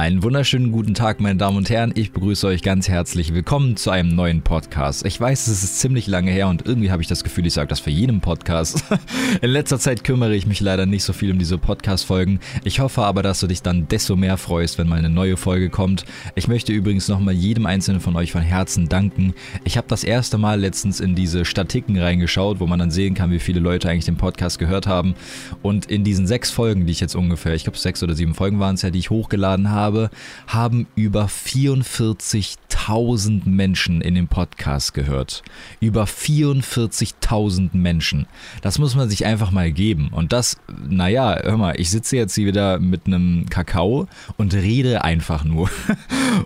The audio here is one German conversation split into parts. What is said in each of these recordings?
Einen wunderschönen guten Tag, meine Damen und Herren. Ich begrüße euch ganz herzlich. Willkommen zu einem neuen Podcast. Ich weiß, es ist ziemlich lange her und irgendwie habe ich das Gefühl, ich sage das für jeden Podcast. In letzter Zeit kümmere ich mich leider nicht so viel um diese Podcast-Folgen. Ich hoffe aber, dass du dich dann desto mehr freust, wenn mal eine neue Folge kommt. Ich möchte übrigens nochmal jedem einzelnen von euch von Herzen danken. Ich habe das erste Mal letztens in diese Statiken reingeschaut, wo man dann sehen kann, wie viele Leute eigentlich den Podcast gehört haben. Und in diesen sechs Folgen, die ich jetzt ungefähr, ich glaube sechs oder sieben Folgen waren es ja, die ich hochgeladen habe, habe, haben über 44.000 Menschen in dem Podcast gehört. Über 44.000 Menschen. Das muss man sich einfach mal geben. Und das, naja, hör mal, ich sitze jetzt hier wieder mit einem Kakao und rede einfach nur.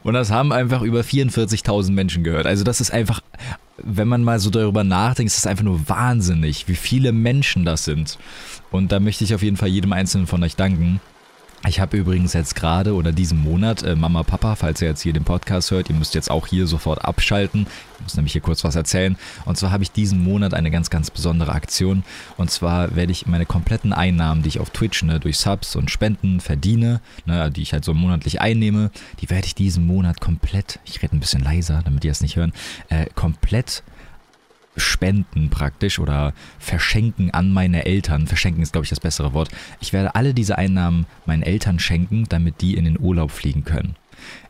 Und das haben einfach über 44.000 Menschen gehört. Also das ist einfach wenn man mal so darüber nachdenkt, ist das einfach nur wahnsinnig, wie viele Menschen das sind. Und da möchte ich auf jeden Fall jedem Einzelnen von euch danken. Ich habe übrigens jetzt gerade oder diesen Monat, äh, Mama, Papa, falls ihr jetzt hier den Podcast hört, ihr müsst jetzt auch hier sofort abschalten. Ich muss nämlich hier kurz was erzählen. Und zwar habe ich diesen Monat eine ganz, ganz besondere Aktion. Und zwar werde ich meine kompletten Einnahmen, die ich auf Twitch ne, durch Subs und Spenden verdiene, ne, die ich halt so monatlich einnehme, die werde ich diesen Monat komplett, ich rede ein bisschen leiser, damit ihr es nicht hören, äh, komplett spenden praktisch oder verschenken an meine Eltern. Verschenken ist, glaube ich, das bessere Wort. Ich werde alle diese Einnahmen meinen Eltern schenken, damit die in den Urlaub fliegen können.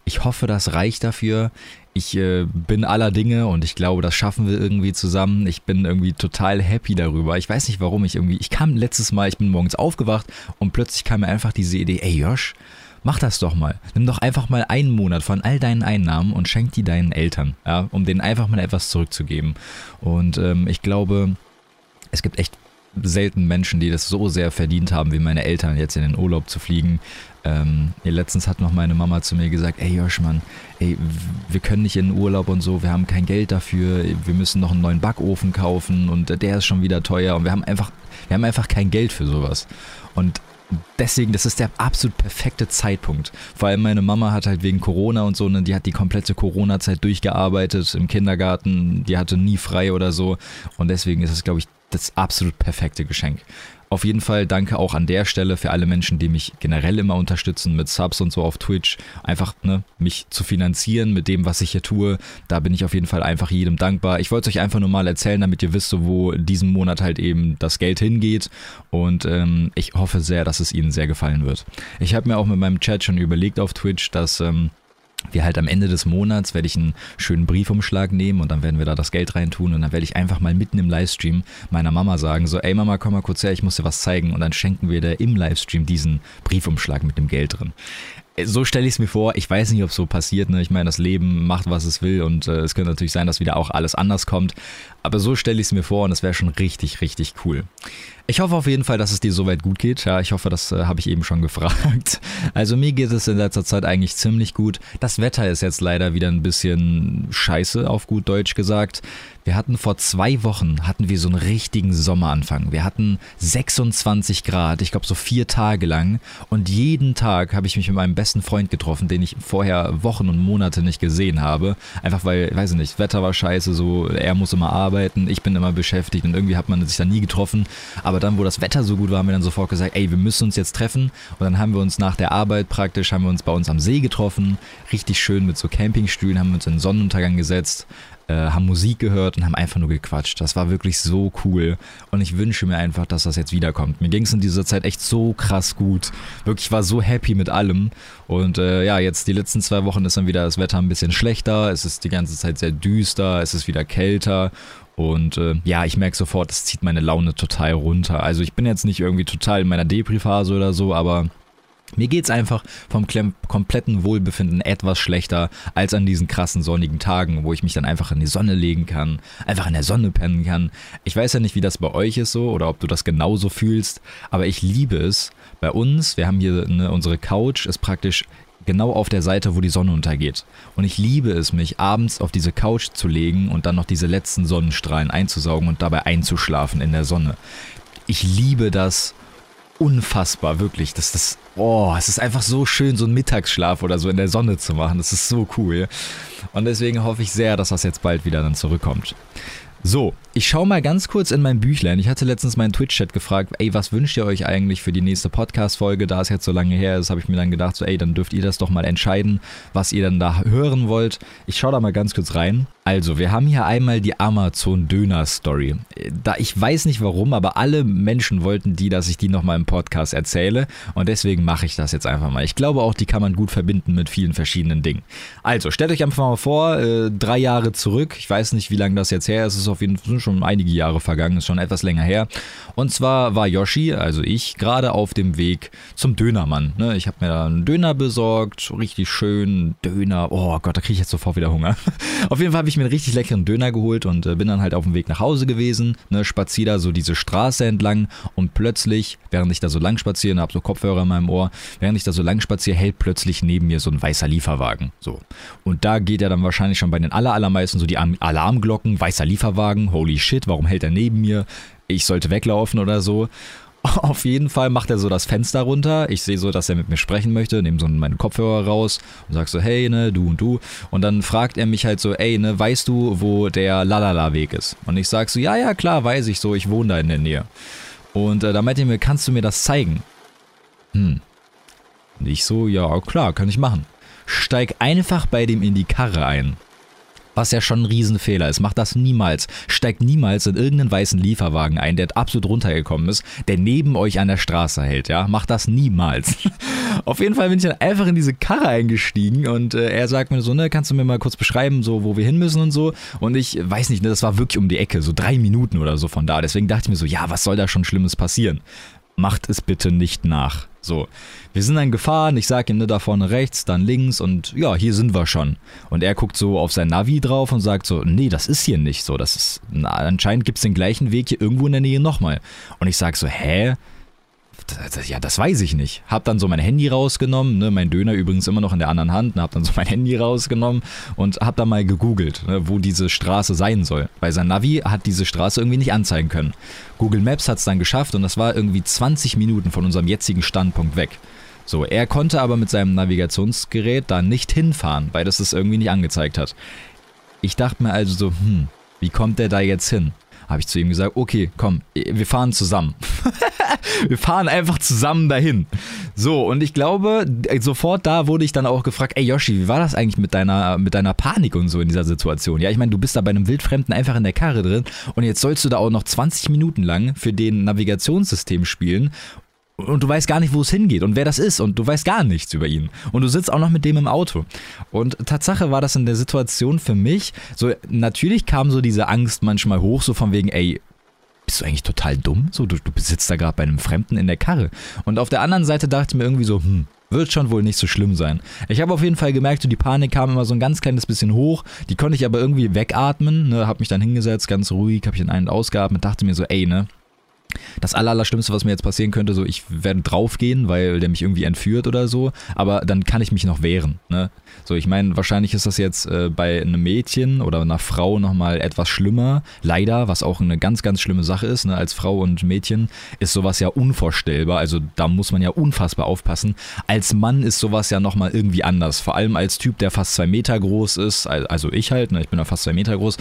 Ich hoffe, das reicht dafür. Ich äh, bin aller Dinge und ich glaube, das schaffen wir irgendwie zusammen. Ich bin irgendwie total happy darüber. Ich weiß nicht, warum ich irgendwie. Ich kam letztes Mal, ich bin morgens aufgewacht und plötzlich kam mir einfach diese Idee, ey Josh, Mach das doch mal. Nimm doch einfach mal einen Monat von all deinen Einnahmen und schenk die deinen Eltern, ja, um denen einfach mal etwas zurückzugeben. Und ähm, ich glaube, es gibt echt selten Menschen, die das so sehr verdient haben, wie meine Eltern, jetzt in den Urlaub zu fliegen. Ähm, letztens hat noch meine Mama zu mir gesagt, ey Joschmann, ey, wir können nicht in den Urlaub und so, wir haben kein Geld dafür, wir müssen noch einen neuen Backofen kaufen und der ist schon wieder teuer und wir haben einfach, wir haben einfach kein Geld für sowas. Und deswegen, das ist der absolut perfekte Zeitpunkt. Vor allem meine Mama hat halt wegen Corona und so, ne, die hat die komplette Corona-Zeit durchgearbeitet im Kindergarten, die hatte nie frei oder so. Und deswegen ist es, glaube ich, das absolut perfekte Geschenk. Auf jeden Fall danke auch an der Stelle für alle Menschen, die mich generell immer unterstützen mit Subs und so auf Twitch. Einfach ne, mich zu finanzieren mit dem, was ich hier tue. Da bin ich auf jeden Fall einfach jedem dankbar. Ich wollte es euch einfach nur mal erzählen, damit ihr wisst, wo diesen Monat halt eben das Geld hingeht. Und ähm, ich hoffe sehr, dass es Ihnen sehr gefallen wird. Ich habe mir auch mit meinem Chat schon überlegt auf Twitch, dass... Ähm, wir halt am Ende des Monats werde ich einen schönen Briefumschlag nehmen und dann werden wir da das Geld reintun und dann werde ich einfach mal mitten im Livestream meiner Mama sagen, so, ey Mama, komm mal kurz her, ich muss dir was zeigen und dann schenken wir dir im Livestream diesen Briefumschlag mit dem Geld drin. So stelle ich es mir vor. Ich weiß nicht, ob es so passiert. Ne? Ich meine, das Leben macht, was es will und äh, es könnte natürlich sein, dass wieder auch alles anders kommt. Aber so stelle ich es mir vor und das wäre schon richtig, richtig cool. Ich hoffe auf jeden Fall, dass es dir soweit gut geht. Ja, ich hoffe, das äh, habe ich eben schon gefragt. Also mir geht es in letzter Zeit eigentlich ziemlich gut. Das Wetter ist jetzt leider wieder ein bisschen scheiße, auf gut Deutsch gesagt. Wir hatten vor zwei Wochen, hatten wir so einen richtigen Sommeranfang. Wir hatten 26 Grad, ich glaube so vier Tage lang. Und jeden Tag habe ich mich mit meinem besten Freund getroffen, den ich vorher Wochen und Monate nicht gesehen habe. Einfach weil, weiß ich nicht, Wetter war scheiße, so er muss immer arbeiten, ich bin immer beschäftigt und irgendwie hat man sich da nie getroffen. Aber dann, wo das Wetter so gut war, haben wir dann sofort gesagt, ey, wir müssen uns jetzt treffen. Und dann haben wir uns nach der Arbeit praktisch, haben wir uns bei uns am See getroffen. Richtig schön mit so Campingstühlen, haben uns in den Sonnenuntergang gesetzt äh, haben Musik gehört und haben einfach nur gequatscht. Das war wirklich so cool und ich wünsche mir einfach, dass das jetzt wiederkommt. Mir ging es in dieser Zeit echt so krass gut. Wirklich war so happy mit allem und äh, ja, jetzt die letzten zwei Wochen ist dann wieder das Wetter ein bisschen schlechter. Es ist die ganze Zeit sehr düster, es ist wieder kälter und äh, ja, ich merke sofort, es zieht meine Laune total runter. Also ich bin jetzt nicht irgendwie total in meiner Depri-Phase oder so, aber mir geht's einfach vom kompletten Wohlbefinden etwas schlechter als an diesen krassen sonnigen Tagen, wo ich mich dann einfach in die Sonne legen kann, einfach in der Sonne pennen kann. Ich weiß ja nicht, wie das bei euch ist so oder ob du das genauso fühlst, aber ich liebe es. Bei uns, wir haben hier ne, unsere Couch, ist praktisch genau auf der Seite, wo die Sonne untergeht. Und ich liebe es, mich abends auf diese Couch zu legen und dann noch diese letzten Sonnenstrahlen einzusaugen und dabei einzuschlafen in der Sonne. Ich liebe das unfassbar, wirklich. Das, das, oh, es ist einfach so schön, so einen Mittagsschlaf oder so in der Sonne zu machen. Das ist so cool. Und deswegen hoffe ich sehr, dass das jetzt bald wieder dann zurückkommt. So, ich schaue mal ganz kurz in mein Büchlein. Ich hatte letztens meinen Twitch-Chat gefragt, ey, was wünscht ihr euch eigentlich für die nächste Podcast-Folge? Da es jetzt so lange her ist, habe ich mir dann gedacht, so, ey, dann dürft ihr das doch mal entscheiden, was ihr dann da hören wollt. Ich schaue da mal ganz kurz rein. Also, wir haben hier einmal die Amazon-Döner-Story. Da ich weiß nicht warum, aber alle Menschen wollten die, dass ich die nochmal im Podcast erzähle. Und deswegen mache ich das jetzt einfach mal. Ich glaube auch, die kann man gut verbinden mit vielen verschiedenen Dingen. Also, stellt euch einfach mal vor, äh, drei Jahre zurück. Ich weiß nicht, wie lange das jetzt her ist. Es ist auf jeden Fall schon einige Jahre vergangen, ist schon etwas länger her. Und zwar war Yoshi, also ich, gerade auf dem Weg zum Dönermann. Ne? Ich habe mir da einen Döner besorgt, richtig schön Döner. Oh Gott, da kriege ich jetzt sofort wieder Hunger. auf jeden Fall habe ich mir einen richtig leckeren Döner geholt und äh, bin dann halt auf dem Weg nach Hause gewesen, ne, spazier da so diese Straße entlang und plötzlich, während ich da so lang spaziere, habe so Kopfhörer in meinem Ohr, während ich da so lang spaziere, hält plötzlich neben mir so ein weißer Lieferwagen. So. Und da geht ja dann wahrscheinlich schon bei den aller, allermeisten so die Alarmglocken, weißer Lieferwagen, holy shit, warum hält er neben mir? Ich sollte weglaufen oder so. Auf jeden Fall macht er so das Fenster runter. Ich sehe so, dass er mit mir sprechen möchte, nehme so meine Kopfhörer raus und sag so, hey, ne, du und du. Und dann fragt er mich halt so, ey, ne, weißt du, wo der Lalala-Weg ist? Und ich sag so, ja, ja, klar, weiß ich so, ich wohne da in der Nähe. Und äh, da meinte er mir, kannst du mir das zeigen? Hm. Ich so, ja, klar, kann ich machen. Steig einfach bei dem in die Karre ein. Was ja schon ein Riesenfehler ist. Macht das niemals. Steigt niemals in irgendeinen weißen Lieferwagen ein, der absolut runtergekommen ist, der neben euch an der Straße hält, ja. Macht das niemals. Auf jeden Fall bin ich dann einfach in diese Karre eingestiegen und äh, er sagt mir so, ne, kannst du mir mal kurz beschreiben, so, wo wir hin müssen und so. Und ich weiß nicht, ne, das war wirklich um die Ecke, so drei Minuten oder so von da. Deswegen dachte ich mir so, ja, was soll da schon Schlimmes passieren? Macht es bitte nicht nach. So, wir sind dann gefahren, ich sag ihm, ne, da vorne rechts, dann links und ja, hier sind wir schon. Und er guckt so auf sein Navi drauf und sagt so, nee, das ist hier nicht so, das ist, na, anscheinend gibt es den gleichen Weg hier irgendwo in der Nähe nochmal. Und ich sag so, hä? ja, das weiß ich nicht. Hab dann so mein Handy rausgenommen, ne, mein Döner übrigens immer noch in der anderen Hand, ne, hab dann so mein Handy rausgenommen und hab dann mal gegoogelt, ne, wo diese Straße sein soll. Weil sein Navi hat diese Straße irgendwie nicht anzeigen können. Google Maps hat es dann geschafft und das war irgendwie 20 Minuten von unserem jetzigen Standpunkt weg. So, er konnte aber mit seinem Navigationsgerät da nicht hinfahren, weil das es irgendwie nicht angezeigt hat. Ich dachte mir also so, hm, wie kommt der da jetzt hin? habe ich zu ihm gesagt, okay, komm, wir fahren zusammen. wir fahren einfach zusammen dahin. So, und ich glaube, sofort da wurde ich dann auch gefragt, ey Yoshi, wie war das eigentlich mit deiner, mit deiner Panik und so in dieser Situation? Ja, ich meine, du bist da bei einem Wildfremden einfach in der Karre drin und jetzt sollst du da auch noch 20 Minuten lang für den Navigationssystem spielen und du weißt gar nicht, wo es hingeht und wer das ist und du weißt gar nichts über ihn. Und du sitzt auch noch mit dem im Auto. Und Tatsache war das in der Situation für mich, so natürlich kam so diese Angst manchmal hoch, so von wegen, ey, bist du eigentlich total dumm? So, du, du sitzt da gerade bei einem Fremden in der Karre. Und auf der anderen Seite dachte ich mir irgendwie so, hm, wird schon wohl nicht so schlimm sein. Ich habe auf jeden Fall gemerkt, so die Panik kam immer so ein ganz kleines bisschen hoch. Die konnte ich aber irgendwie wegatmen. Ne, hab mich dann hingesetzt, ganz ruhig, hab ich in einen ausgeatmet, dachte mir so, ey, ne, das Allerschlimmste, was mir jetzt passieren könnte, so ich werde draufgehen, weil der mich irgendwie entführt oder so, aber dann kann ich mich noch wehren. Ne? So, ich meine, wahrscheinlich ist das jetzt äh, bei einem Mädchen oder einer Frau nochmal etwas schlimmer. Leider, was auch eine ganz, ganz schlimme Sache ist. Ne? Als Frau und Mädchen ist sowas ja unvorstellbar. Also da muss man ja unfassbar aufpassen. Als Mann ist sowas ja nochmal irgendwie anders. Vor allem als Typ, der fast zwei Meter groß ist. Also ich halt, ne? ich bin ja fast zwei Meter groß.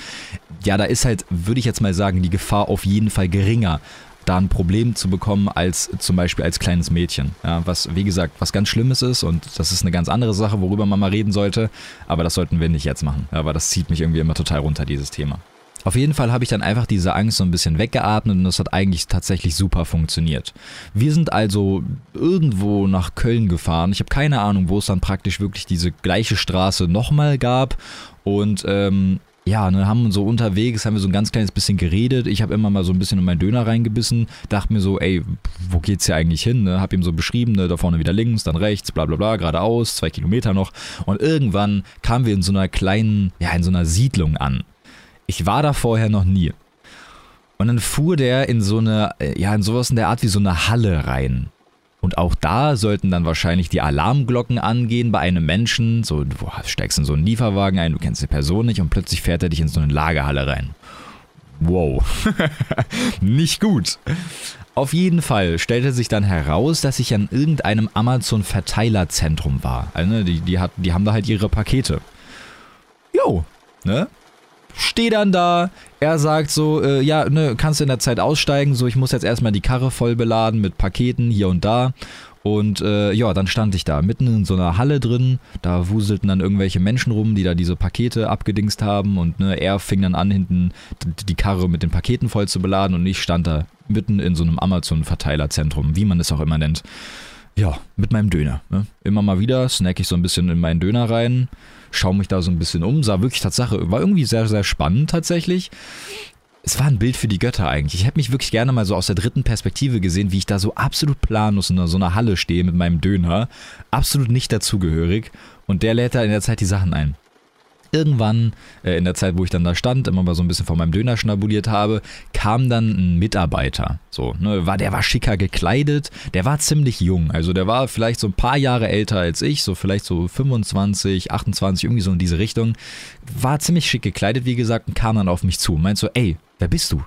Ja, da ist halt, würde ich jetzt mal sagen, die Gefahr auf jeden Fall geringer da ein Problem zu bekommen als zum Beispiel als kleines Mädchen. Ja, was, wie gesagt, was ganz Schlimmes ist und das ist eine ganz andere Sache, worüber man mal reden sollte, aber das sollten wir nicht jetzt machen, weil das zieht mich irgendwie immer total runter, dieses Thema. Auf jeden Fall habe ich dann einfach diese Angst so ein bisschen weggeatmet und das hat eigentlich tatsächlich super funktioniert. Wir sind also irgendwo nach Köln gefahren. Ich habe keine Ahnung, wo es dann praktisch wirklich diese gleiche Straße nochmal gab. Und ähm, ja, ne, haben so unterwegs, haben wir so ein ganz kleines bisschen geredet. Ich habe immer mal so ein bisschen in meinen Döner reingebissen, dachte mir so, ey, wo geht's hier eigentlich hin? Ne? Hab ihm so beschrieben, ne, da vorne wieder links, dann rechts, bla bla bla, geradeaus, zwei Kilometer noch. Und irgendwann kamen wir in so einer kleinen, ja, in so einer Siedlung an. Ich war da vorher noch nie. Und dann fuhr der in so eine, ja, in sowas in der Art wie so eine Halle rein. Und auch da sollten dann wahrscheinlich die Alarmglocken angehen bei einem Menschen. So, du steigst in so einen Lieferwagen ein, du kennst die Person nicht und plötzlich fährt er dich in so eine Lagerhalle rein. Wow. nicht gut. Auf jeden Fall stellte sich dann heraus, dass ich an irgendeinem Amazon-Verteilerzentrum war. Also, die, die, hat, die haben da halt ihre Pakete. Jo, ne? Stehe dann da, er sagt so, äh, ja, ne, kannst du in der Zeit aussteigen, so ich muss jetzt erstmal die Karre voll beladen mit Paketen hier und da. Und äh, ja, dann stand ich da mitten in so einer Halle drin. Da wuselten dann irgendwelche Menschen rum, die da diese Pakete abgedingst haben. Und ne, er fing dann an, hinten die Karre mit den Paketen voll zu beladen. Und ich stand da mitten in so einem Amazon-Verteilerzentrum, wie man es auch immer nennt. Ja, mit meinem Döner. Ne? Immer mal wieder snack ich so ein bisschen in meinen Döner rein, schaue mich da so ein bisschen um, sah wirklich Tatsache, war irgendwie sehr, sehr spannend tatsächlich es war ein Bild für die Götter eigentlich. Ich hätte mich wirklich gerne mal so aus der dritten Perspektive gesehen, wie ich da so absolut planlos in so einer Halle stehe mit meinem Döner, absolut nicht dazugehörig und der lädt da in der Zeit die Sachen ein. Irgendwann, äh, in der Zeit, wo ich dann da stand, immer mal so ein bisschen von meinem Döner schnabuliert habe, kam dann ein Mitarbeiter. So, ne, war, der war schicker gekleidet, der war ziemlich jung. Also der war vielleicht so ein paar Jahre älter als ich, so vielleicht so 25, 28, irgendwie so in diese Richtung. War ziemlich schick gekleidet, wie gesagt, und kam dann auf mich zu. Meint so, ey, wer bist du?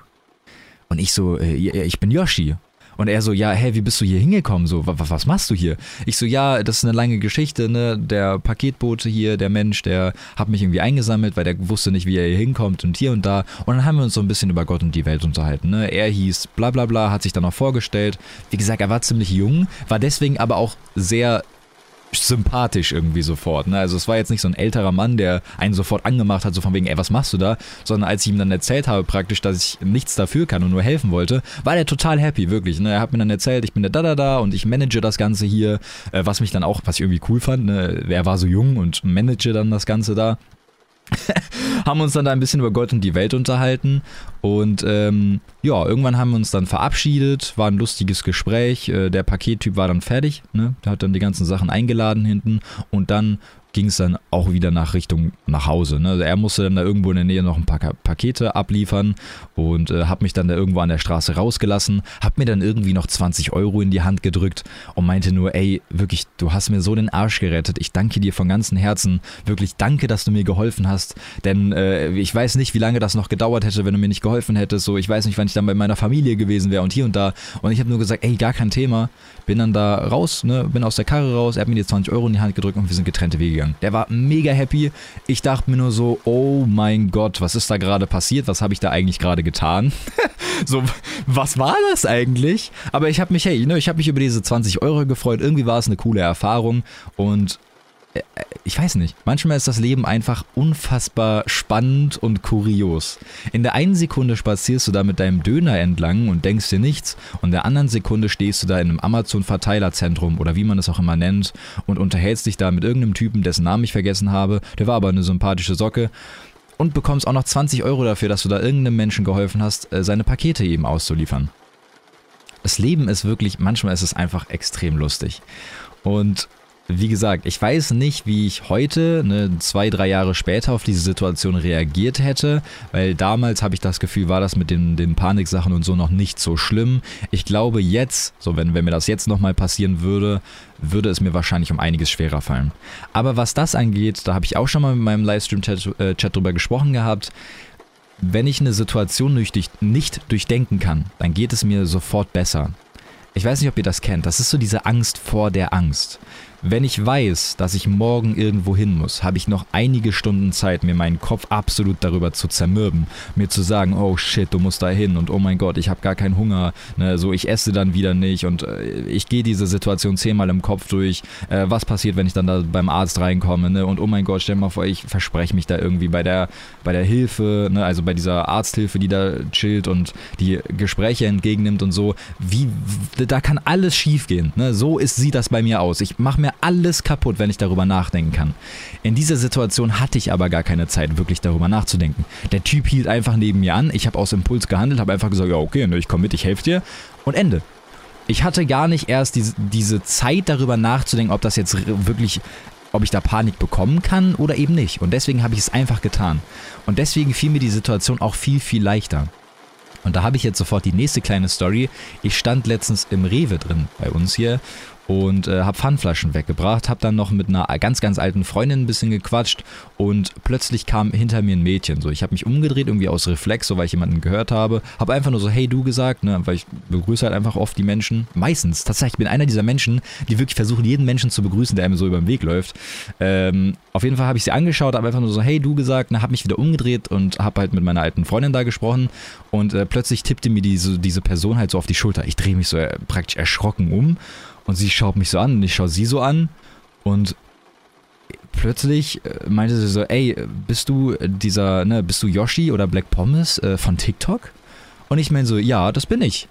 Und ich so, äh, ich bin Yoshi. Und er so, ja, hä, wie bist du hier hingekommen? So, was, was machst du hier? Ich so, ja, das ist eine lange Geschichte, ne? Der Paketbote hier, der Mensch, der hat mich irgendwie eingesammelt, weil der wusste nicht, wie er hier hinkommt und hier und da. Und dann haben wir uns so ein bisschen über Gott und die Welt unterhalten, ne? Er hieß bla bla bla, hat sich dann auch vorgestellt. Wie gesagt, er war ziemlich jung, war deswegen aber auch sehr sympathisch irgendwie sofort. Ne? Also es war jetzt nicht so ein älterer Mann, der einen sofort angemacht hat, so von wegen, ey, was machst du da? Sondern als ich ihm dann erzählt habe praktisch, dass ich nichts dafür kann und nur helfen wollte, war der total happy, wirklich. Ne? Er hat mir dann erzählt, ich bin der da und ich manage das Ganze hier, äh, was mich dann auch, was ich irgendwie cool fand, ne? er war so jung und manage dann das Ganze da. haben uns dann da ein bisschen über Gott und die Welt unterhalten und ähm, ja, irgendwann haben wir uns dann verabschiedet, war ein lustiges Gespräch, äh, der Pakettyp war dann fertig, ne? der hat dann die ganzen Sachen eingeladen hinten und dann ging es dann auch wieder nach Richtung nach Hause. Ne? Also er musste dann da irgendwo in der Nähe noch ein paar Pakete abliefern und äh, habe mich dann da irgendwo an der Straße rausgelassen, habe mir dann irgendwie noch 20 Euro in die Hand gedrückt und meinte nur, ey, wirklich, du hast mir so den Arsch gerettet. Ich danke dir von ganzem Herzen. Wirklich danke, dass du mir geholfen hast, denn äh, ich weiß nicht, wie lange das noch gedauert hätte, wenn du mir nicht geholfen hättest. So, ich weiß nicht, wann ich dann bei meiner Familie gewesen wäre und hier und da. Und ich habe nur gesagt, ey, gar kein Thema. Bin dann da raus, ne, bin aus der Karre raus, er hat mir die 20 Euro in die Hand gedrückt und wir sind getrennte Wege gegangen. Der war mega happy. Ich dachte mir nur so, oh mein Gott, was ist da gerade passiert? Was habe ich da eigentlich gerade getan? so, was war das eigentlich? Aber ich habe mich, hey, ne, ich habe mich über diese 20 Euro gefreut. Irgendwie war es eine coole Erfahrung und ich weiß nicht, manchmal ist das Leben einfach unfassbar spannend und kurios. In der einen Sekunde spazierst du da mit deinem Döner entlang und denkst dir nichts und in der anderen Sekunde stehst du da in einem Amazon-Verteilerzentrum oder wie man es auch immer nennt und unterhältst dich da mit irgendeinem Typen, dessen Namen ich vergessen habe, der war aber eine sympathische Socke und bekommst auch noch 20 Euro dafür, dass du da irgendeinem Menschen geholfen hast, äh, seine Pakete eben auszuliefern. Das Leben ist wirklich, manchmal ist es einfach extrem lustig. Und wie gesagt, ich weiß nicht, wie ich heute, ne, zwei, drei Jahre später, auf diese Situation reagiert hätte, weil damals habe ich das Gefühl, war das mit den, den Paniksachen und so noch nicht so schlimm. Ich glaube jetzt, so wenn, wenn mir das jetzt nochmal passieren würde, würde es mir wahrscheinlich um einiges schwerer fallen. Aber was das angeht, da habe ich auch schon mal mit meinem Livestream-Chat äh, drüber gesprochen gehabt. Wenn ich eine Situation nicht durchdenken kann, dann geht es mir sofort besser. Ich weiß nicht, ob ihr das kennt. Das ist so diese Angst vor der Angst. Wenn ich weiß, dass ich morgen irgendwo hin muss, habe ich noch einige Stunden Zeit, mir meinen Kopf absolut darüber zu zermürben. Mir zu sagen, oh shit, du musst da hin und oh mein Gott, ich habe gar keinen Hunger. Ne, so, ich esse dann wieder nicht und äh, ich gehe diese Situation zehnmal im Kopf durch. Äh, was passiert, wenn ich dann da beim Arzt reinkomme? Ne? Und oh mein Gott, stell mal vor, ich verspreche mich da irgendwie bei der, bei der Hilfe, ne? also bei dieser Arzthilfe, die da chillt und die Gespräche entgegennimmt und so. Wie, da kann alles schief gehen. Ne? So ist, sieht das bei mir aus. Ich mache mir alles kaputt, wenn ich darüber nachdenken kann. In dieser Situation hatte ich aber gar keine Zeit, wirklich darüber nachzudenken. Der Typ hielt einfach neben mir an, ich habe aus Impuls gehandelt, habe einfach gesagt, ja okay, ne, ich komme mit, ich helfe dir und Ende. Ich hatte gar nicht erst diese, diese Zeit darüber nachzudenken, ob das jetzt wirklich ob ich da Panik bekommen kann oder eben nicht. Und deswegen habe ich es einfach getan. Und deswegen fiel mir die Situation auch viel, viel leichter. Und da habe ich jetzt sofort die nächste kleine Story. Ich stand letztens im Rewe drin bei uns hier und äh, habe Pfandflaschen weggebracht, habe dann noch mit einer ganz, ganz alten Freundin ein bisschen gequatscht und plötzlich kam hinter mir ein Mädchen. So, ich habe mich umgedreht, irgendwie aus Reflex, so weil ich jemanden gehört habe, habe einfach nur so, hey du gesagt, ne, weil ich begrüße halt einfach oft die Menschen. Meistens, tatsächlich, ich bin einer dieser Menschen, die wirklich versuchen, jeden Menschen zu begrüßen, der einem so über den Weg läuft. Ähm, auf jeden Fall habe ich sie angeschaut, habe einfach nur so, hey du gesagt, ne, habe mich wieder umgedreht und habe halt mit meiner alten Freundin da gesprochen und äh, plötzlich tippte mir diese, diese Person halt so auf die Schulter. Ich drehe mich so äh, praktisch erschrocken um und sie schaut mich so an und ich schaue sie so an und plötzlich äh, meinte sie so, ey, bist du dieser, ne, bist du Yoshi oder Black Pommes äh, von TikTok? Und ich meine so, ja, das bin ich.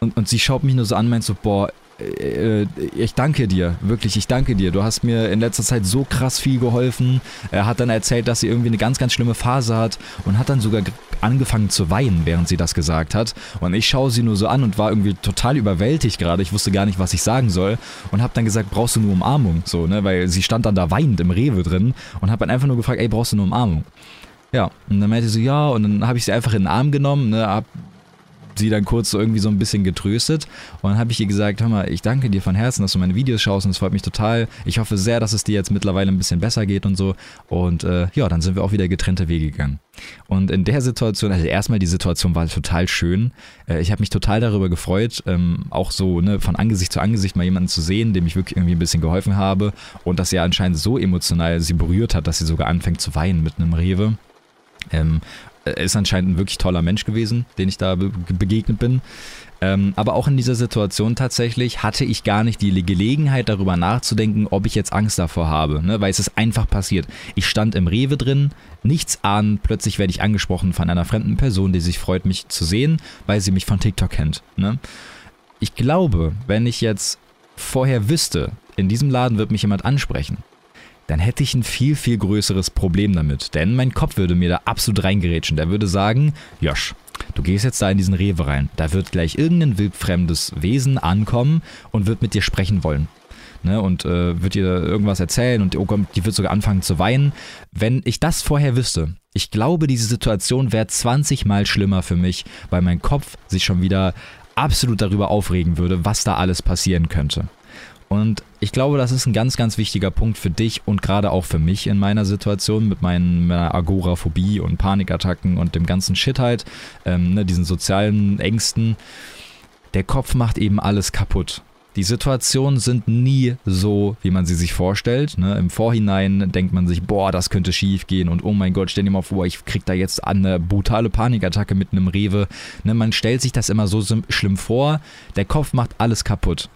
Und, und sie schaut mich nur so an, meint so, boah, ich danke dir, wirklich, ich danke dir. Du hast mir in letzter Zeit so krass viel geholfen. Er hat dann erzählt, dass sie irgendwie eine ganz, ganz schlimme Phase hat und hat dann sogar angefangen zu weinen, während sie das gesagt hat. Und ich schaue sie nur so an und war irgendwie total überwältigt gerade. Ich wusste gar nicht, was ich sagen soll und habe dann gesagt, brauchst du nur Umarmung? So, ne, weil sie stand dann da weinend im Rewe drin und habe dann einfach nur gefragt, ey, brauchst du nur Umarmung? Ja, und dann meinte sie, ja, und dann habe ich sie einfach in den Arm genommen, ne, hab sie dann kurz so irgendwie so ein bisschen getröstet. Und dann habe ich ihr gesagt, hör mal, ich danke dir von Herzen, dass du meine Videos schaust und es freut mich total. Ich hoffe sehr, dass es dir jetzt mittlerweile ein bisschen besser geht und so. Und äh, ja, dann sind wir auch wieder getrennte Wege gegangen. Und in der Situation, also erstmal die Situation war total schön. Äh, ich habe mich total darüber gefreut, ähm, auch so ne, von Angesicht zu Angesicht mal jemanden zu sehen, dem ich wirklich irgendwie ein bisschen geholfen habe und dass er anscheinend so emotional sie berührt hat, dass sie sogar anfängt zu weinen mit einem Rewe. Ähm, er ist anscheinend ein wirklich toller Mensch gewesen, den ich da be begegnet bin. Ähm, aber auch in dieser Situation tatsächlich hatte ich gar nicht die Gelegenheit darüber nachzudenken, ob ich jetzt Angst davor habe, ne? weil es ist einfach passiert. Ich stand im Rewe drin, nichts ahnen, plötzlich werde ich angesprochen von einer fremden Person, die sich freut, mich zu sehen, weil sie mich von TikTok kennt. Ne? Ich glaube, wenn ich jetzt vorher wüsste, in diesem Laden wird mich jemand ansprechen, dann hätte ich ein viel, viel größeres Problem damit. Denn mein Kopf würde mir da absolut reingerätschen. Der würde sagen, Josh, du gehst jetzt da in diesen Rewe rein. Da wird gleich irgendein wildfremdes Wesen ankommen und wird mit dir sprechen wollen. Ne, und äh, wird dir irgendwas erzählen und oh die wird sogar anfangen zu weinen. Wenn ich das vorher wüsste, ich glaube, diese Situation wäre 20 Mal schlimmer für mich, weil mein Kopf sich schon wieder absolut darüber aufregen würde, was da alles passieren könnte. Und ich glaube, das ist ein ganz, ganz wichtiger Punkt für dich und gerade auch für mich in meiner Situation mit meinen, meiner Agoraphobie und Panikattacken und dem ganzen Shit halt, ähm, ne, diesen sozialen Ängsten. Der Kopf macht eben alles kaputt. Die Situationen sind nie so, wie man sie sich vorstellt. Ne? Im Vorhinein denkt man sich, boah, das könnte schief gehen und oh mein Gott, stell dir mal vor, ich krieg da jetzt eine brutale Panikattacke mit einem Rewe. Ne? Man stellt sich das immer so schlimm vor. Der Kopf macht alles kaputt.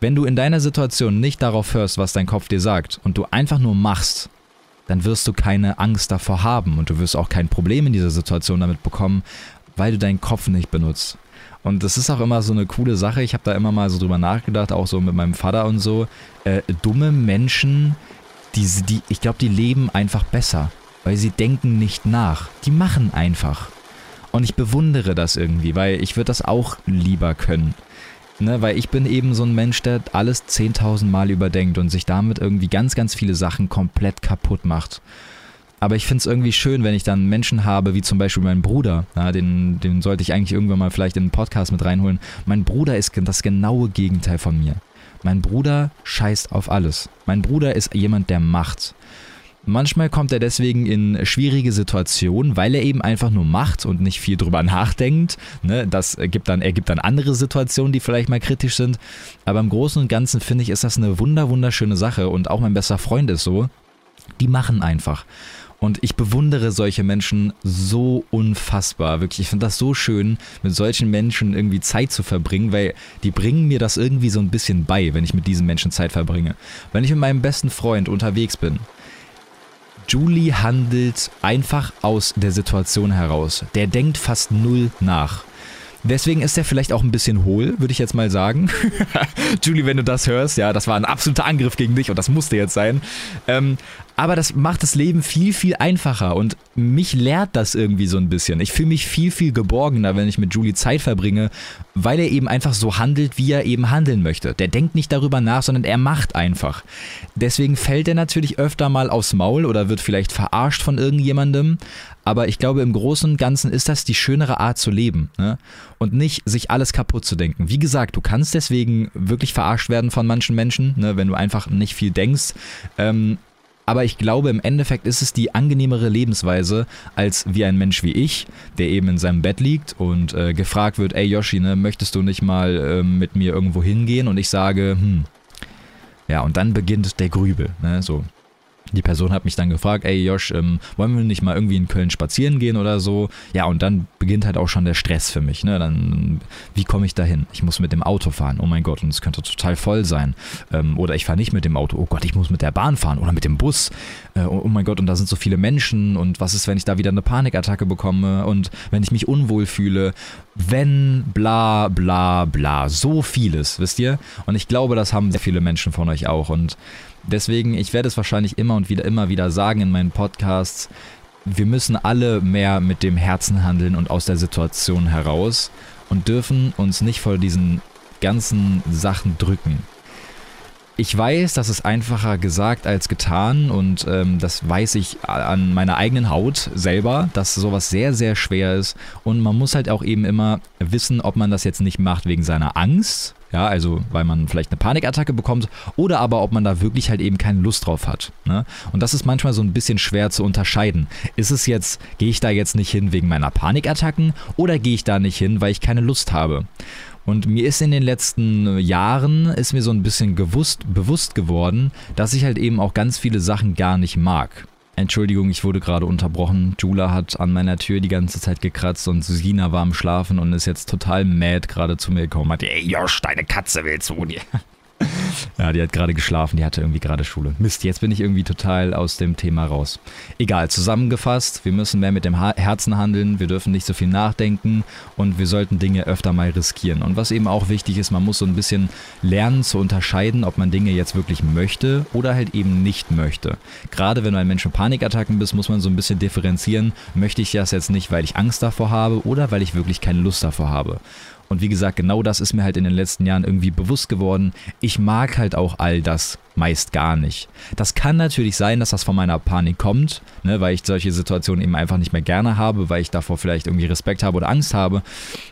Wenn du in deiner Situation nicht darauf hörst, was dein Kopf dir sagt und du einfach nur machst, dann wirst du keine Angst davor haben und du wirst auch kein Problem in dieser Situation damit bekommen, weil du deinen Kopf nicht benutzt. Und das ist auch immer so eine coole Sache. Ich habe da immer mal so drüber nachgedacht, auch so mit meinem Vater und so. Äh, dumme Menschen, die, die, ich glaube, die leben einfach besser, weil sie denken nicht nach. Die machen einfach. Und ich bewundere das irgendwie, weil ich würde das auch lieber können. Ne, weil ich bin eben so ein Mensch, der alles 10.000 Mal überdenkt und sich damit irgendwie ganz, ganz viele Sachen komplett kaputt macht. Aber ich finde es irgendwie schön, wenn ich dann Menschen habe, wie zum Beispiel meinen Bruder. Ja, den, den sollte ich eigentlich irgendwann mal vielleicht in einen Podcast mit reinholen. Mein Bruder ist das genaue Gegenteil von mir. Mein Bruder scheißt auf alles. Mein Bruder ist jemand, der macht. Manchmal kommt er deswegen in schwierige Situationen, weil er eben einfach nur macht und nicht viel drüber nachdenkt. Ne? Das gibt dann, ergibt dann andere Situationen, die vielleicht mal kritisch sind. Aber im Großen und Ganzen finde ich, ist das eine wunder, wunderschöne Sache und auch mein bester Freund ist so. Die machen einfach. Und ich bewundere solche Menschen so unfassbar. Wirklich, ich finde das so schön, mit solchen Menschen irgendwie Zeit zu verbringen, weil die bringen mir das irgendwie so ein bisschen bei, wenn ich mit diesen Menschen Zeit verbringe. Wenn ich mit meinem besten Freund unterwegs bin, Julie handelt einfach aus der Situation heraus. Der denkt fast null nach. Deswegen ist er vielleicht auch ein bisschen hohl, würde ich jetzt mal sagen. Julie, wenn du das hörst, ja, das war ein absoluter Angriff gegen dich und das musste jetzt sein. Ähm, aber das macht das Leben viel, viel einfacher und mich lehrt das irgendwie so ein bisschen. Ich fühle mich viel, viel geborgener, wenn ich mit Julie Zeit verbringe, weil er eben einfach so handelt, wie er eben handeln möchte. Der denkt nicht darüber nach, sondern er macht einfach. Deswegen fällt er natürlich öfter mal aufs Maul oder wird vielleicht verarscht von irgendjemandem. Aber ich glaube, im Großen und Ganzen ist das die schönere Art zu leben. Ne? Und nicht sich alles kaputt zu denken. Wie gesagt, du kannst deswegen wirklich verarscht werden von manchen Menschen, ne? wenn du einfach nicht viel denkst. Ähm, aber ich glaube, im Endeffekt ist es die angenehmere Lebensweise als wie ein Mensch wie ich, der eben in seinem Bett liegt und äh, gefragt wird, ey Yoshi, ne, möchtest du nicht mal äh, mit mir irgendwo hingehen? Und ich sage, hm. Ja, und dann beginnt der Grübel, ne, so. Die Person hat mich dann gefragt, ey Josh, ähm, wollen wir nicht mal irgendwie in Köln spazieren gehen oder so? Ja, und dann beginnt halt auch schon der Stress für mich. Ne? Dann, wie komme ich da hin? Ich muss mit dem Auto fahren. Oh mein Gott, und es könnte total voll sein. Ähm, oder ich fahre nicht mit dem Auto. Oh Gott, ich muss mit der Bahn fahren oder mit dem Bus. Äh, oh, oh mein Gott, und da sind so viele Menschen. Und was ist, wenn ich da wieder eine Panikattacke bekomme? Und wenn ich mich unwohl fühle? Wenn, bla, bla, bla. So vieles, wisst ihr? Und ich glaube, das haben sehr viele Menschen von euch auch. Und Deswegen, ich werde es wahrscheinlich immer und wieder immer wieder sagen in meinen Podcasts, wir müssen alle mehr mit dem Herzen handeln und aus der Situation heraus und dürfen uns nicht vor diesen ganzen Sachen drücken. Ich weiß, das ist einfacher gesagt als getan und ähm, das weiß ich an meiner eigenen Haut selber, dass sowas sehr, sehr schwer ist und man muss halt auch eben immer wissen, ob man das jetzt nicht macht wegen seiner Angst ja, also weil man vielleicht eine Panikattacke bekommt oder aber ob man da wirklich halt eben keine Lust drauf hat. Ne? Und das ist manchmal so ein bisschen schwer zu unterscheiden. Ist es jetzt, gehe ich da jetzt nicht hin wegen meiner Panikattacken oder gehe ich da nicht hin, weil ich keine Lust habe? Und mir ist in den letzten Jahren ist mir so ein bisschen gewusst, bewusst geworden, dass ich halt eben auch ganz viele Sachen gar nicht mag. Entschuldigung, ich wurde gerade unterbrochen. Jula hat an meiner Tür die ganze Zeit gekratzt und Sina war am Schlafen und ist jetzt total mad gerade zu mir gekommen. Hat, ey Josh, deine Katze will zu dir. Ja, die hat gerade geschlafen, die hatte irgendwie gerade Schule. Mist, jetzt bin ich irgendwie total aus dem Thema raus. Egal, zusammengefasst, wir müssen mehr mit dem Herzen handeln, wir dürfen nicht so viel nachdenken und wir sollten Dinge öfter mal riskieren. Und was eben auch wichtig ist, man muss so ein bisschen lernen zu unterscheiden, ob man Dinge jetzt wirklich möchte oder halt eben nicht möchte. Gerade wenn du ein Mensch mit Panikattacken bist, muss man so ein bisschen differenzieren, möchte ich das jetzt nicht, weil ich Angst davor habe oder weil ich wirklich keine Lust davor habe. Und wie gesagt, genau das ist mir halt in den letzten Jahren irgendwie bewusst geworden. Ich mag halt auch all das meist gar nicht. Das kann natürlich sein, dass das von meiner Panik kommt, ne, weil ich solche Situationen eben einfach nicht mehr gerne habe, weil ich davor vielleicht irgendwie Respekt habe oder Angst habe.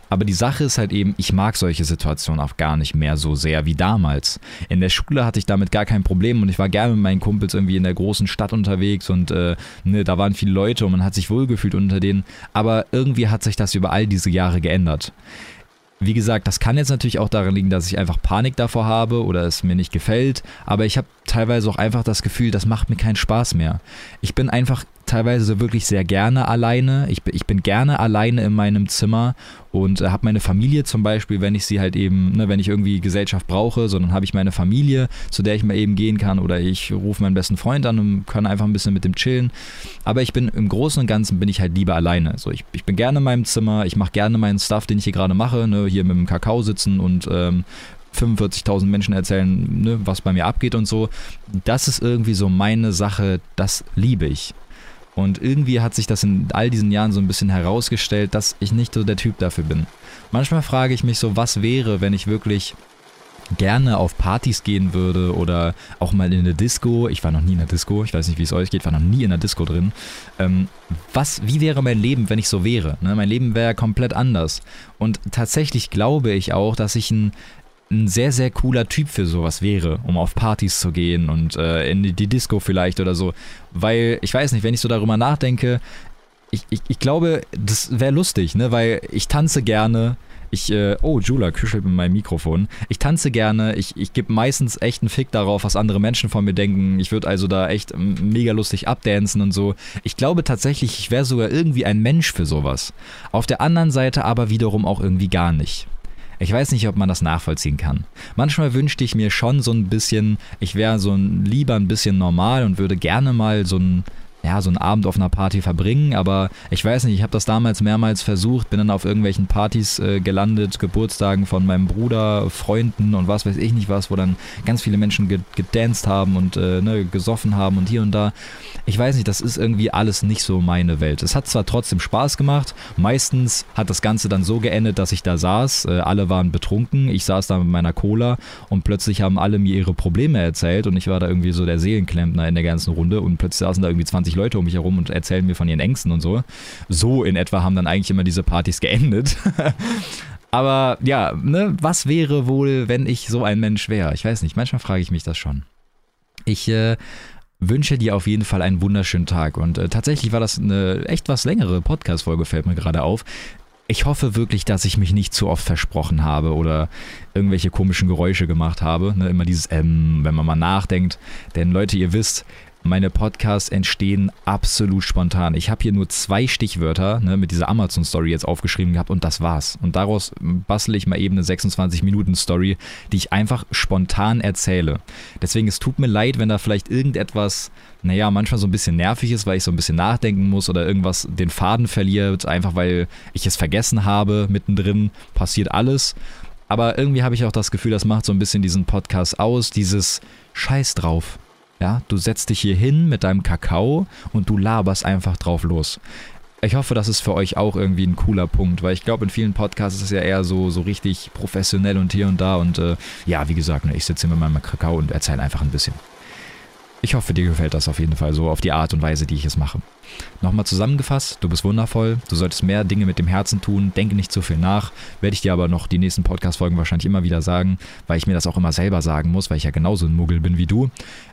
Aber die Sache ist halt eben, ich mag solche Situationen auch gar nicht mehr so sehr wie damals. In der Schule hatte ich damit gar kein Problem und ich war gerne mit meinen Kumpels irgendwie in der großen Stadt unterwegs und äh, ne, da waren viele Leute und man hat sich wohlgefühlt unter denen. Aber irgendwie hat sich das über all diese Jahre geändert. Wie gesagt, das kann jetzt natürlich auch daran liegen, dass ich einfach Panik davor habe oder es mir nicht gefällt, aber ich habe teilweise auch einfach das Gefühl, das macht mir keinen Spaß mehr. Ich bin einfach teilweise wirklich sehr gerne alleine. Ich, ich bin gerne alleine in meinem Zimmer und äh, habe meine Familie zum Beispiel, wenn ich sie halt eben, ne, wenn ich irgendwie Gesellschaft brauche, sondern habe ich meine Familie, zu der ich mal eben gehen kann oder ich rufe meinen besten Freund an und kann einfach ein bisschen mit dem chillen. Aber ich bin im Großen und Ganzen bin ich halt lieber alleine. So, ich, ich bin gerne in meinem Zimmer, ich mache gerne meinen Stuff, den ich hier gerade mache, ne, hier mit dem Kakao sitzen und ähm, 45.000 Menschen erzählen, ne, was bei mir abgeht und so. Das ist irgendwie so meine Sache, das liebe ich. Und irgendwie hat sich das in all diesen Jahren so ein bisschen herausgestellt, dass ich nicht so der Typ dafür bin. Manchmal frage ich mich so, was wäre, wenn ich wirklich gerne auf Partys gehen würde oder auch mal in eine Disco. Ich war noch nie in der Disco, ich weiß nicht, wie es euch geht, war noch nie in der Disco drin. Ähm, was, wie wäre mein Leben, wenn ich so wäre? Ne? Mein Leben wäre komplett anders. Und tatsächlich glaube ich auch, dass ich ein ein sehr, sehr cooler Typ für sowas wäre, um auf Partys zu gehen und äh, in die Disco vielleicht oder so. Weil, ich weiß nicht, wenn ich so darüber nachdenke, ich, ich, ich glaube, das wäre lustig, ne? Weil ich tanze gerne. Ich, äh, oh, Jula kuschelt mit meinem Mikrofon. Ich tanze gerne. Ich, ich gebe meistens echt einen Fick darauf, was andere Menschen von mir denken. Ich würde also da echt mega lustig abdancen und so. Ich glaube tatsächlich, ich wäre sogar irgendwie ein Mensch für sowas. Auf der anderen Seite aber wiederum auch irgendwie gar nicht. Ich weiß nicht, ob man das nachvollziehen kann. Manchmal wünschte ich mir schon so ein bisschen, ich wäre so ein, lieber ein bisschen normal und würde gerne mal so ein ja, so einen Abend auf einer Party verbringen, aber ich weiß nicht, ich habe das damals mehrmals versucht, bin dann auf irgendwelchen Partys äh, gelandet, Geburtstagen von meinem Bruder, Freunden und was weiß ich nicht was, wo dann ganz viele Menschen ge gedanced haben und äh, ne, gesoffen haben und hier und da. Ich weiß nicht, das ist irgendwie alles nicht so meine Welt. Es hat zwar trotzdem Spaß gemacht, meistens hat das Ganze dann so geendet, dass ich da saß, äh, alle waren betrunken, ich saß da mit meiner Cola und plötzlich haben alle mir ihre Probleme erzählt und ich war da irgendwie so der Seelenklempner in der ganzen Runde und plötzlich saßen da irgendwie 20 20 Leute um mich herum und erzählen mir von ihren Ängsten und so. So in etwa haben dann eigentlich immer diese Partys geendet. Aber ja, ne, was wäre wohl, wenn ich so ein Mensch wäre? Ich weiß nicht, manchmal frage ich mich das schon. Ich äh, wünsche dir auf jeden Fall einen wunderschönen Tag. Und äh, tatsächlich war das eine echt was längere Podcast-Folge, fällt mir gerade auf. Ich hoffe wirklich, dass ich mich nicht zu oft versprochen habe oder irgendwelche komischen Geräusche gemacht habe. Ne, immer dieses ähm, wenn man mal nachdenkt. Denn Leute, ihr wisst, meine Podcasts entstehen absolut spontan. Ich habe hier nur zwei Stichwörter ne, mit dieser Amazon-Story jetzt aufgeschrieben gehabt und das war's. Und daraus bastle ich mal eben eine 26-Minuten-Story, die ich einfach spontan erzähle. Deswegen, es tut mir leid, wenn da vielleicht irgendetwas, naja, manchmal so ein bisschen nervig ist, weil ich so ein bisschen nachdenken muss oder irgendwas den Faden verliert, einfach weil ich es vergessen habe mittendrin. Passiert alles. Aber irgendwie habe ich auch das Gefühl, das macht so ein bisschen diesen Podcast aus, dieses Scheiß drauf. Ja, du setzt dich hier hin mit deinem Kakao und du laberst einfach drauf los. Ich hoffe, das ist für euch auch irgendwie ein cooler Punkt, weil ich glaube, in vielen Podcasts ist es ja eher so, so richtig professionell und hier und da. Und äh, ja, wie gesagt, ne, ich sitze hier mit meinem Kakao und erzähle einfach ein bisschen. Ich hoffe, dir gefällt das auf jeden Fall so auf die Art und Weise, die ich es mache. Nochmal zusammengefasst, du bist wundervoll, du solltest mehr Dinge mit dem Herzen tun, denke nicht zu viel nach, werde ich dir aber noch die nächsten Podcast-Folgen wahrscheinlich immer wieder sagen, weil ich mir das auch immer selber sagen muss, weil ich ja genauso ein Muggel bin wie du.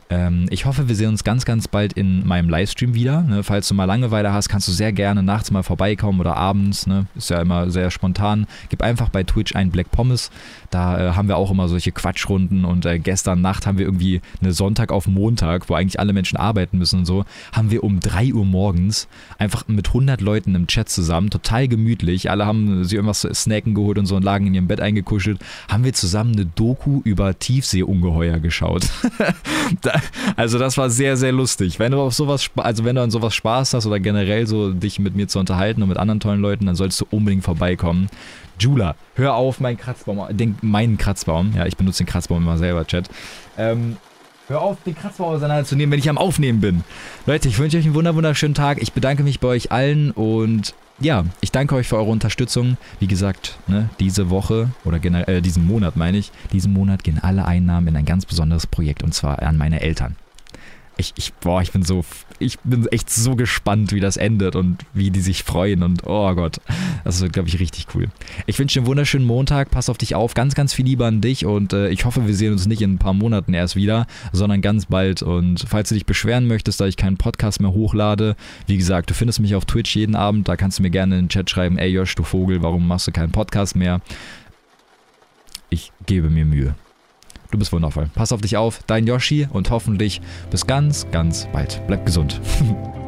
Ähm, ich hoffe, wir sehen uns ganz, ganz bald in meinem Livestream wieder. Ne? Falls du mal Langeweile hast, kannst du sehr gerne nachts mal vorbeikommen oder abends. Ne? Ist ja immer sehr spontan. Gib einfach bei Twitch ein Black Pommes. Da äh, haben wir auch immer solche Quatschrunden und äh, gestern Nacht haben wir irgendwie eine Sonntag auf Montag, wo eigentlich alle Menschen arbeiten müssen und so, haben wir um 3 Uhr morgens einfach mit 100 Leuten im Chat zusammen, total gemütlich. Alle haben sich irgendwas zu snacken geholt und so und lagen in ihrem Bett eingekuschelt. Haben wir zusammen eine Doku über Tiefseeungeheuer geschaut. also das war sehr, sehr lustig. Wenn du auf sowas, also wenn du an sowas Spaß hast oder generell so dich mit mir zu unterhalten und mit anderen tollen Leuten, dann solltest du unbedingt vorbeikommen. Jula, hör auf, meinen Kratzbaum, denk meinen Kratzbaum. Ja, ich benutze den Kratzbaum immer selber, Chat. Ähm, Hör auf, den Kratzbaum auseinanderzunehmen, wenn ich am Aufnehmen bin. Leute, ich wünsche euch einen wunderschönen Tag. Ich bedanke mich bei euch allen und ja, ich danke euch für eure Unterstützung. Wie gesagt, ne, diese Woche oder generell äh, diesen Monat meine ich, diesen Monat gehen alle Einnahmen in ein ganz besonderes Projekt und zwar an meine Eltern ich, ich, boah, ich bin so, ich bin echt so gespannt, wie das endet und wie die sich freuen und oh Gott, das wird, glaube ich, richtig cool. Ich wünsche dir einen wunderschönen Montag, pass auf dich auf, ganz, ganz viel Liebe an dich und äh, ich hoffe, wir sehen uns nicht in ein paar Monaten erst wieder, sondern ganz bald und falls du dich beschweren möchtest, da ich keinen Podcast mehr hochlade, wie gesagt, du findest mich auf Twitch jeden Abend, da kannst du mir gerne in den Chat schreiben, ey Josh, du Vogel, warum machst du keinen Podcast mehr? Ich gebe mir Mühe. Du bist wundervoll. Pass auf dich auf, dein Yoshi und hoffentlich bis ganz, ganz bald. Bleib gesund.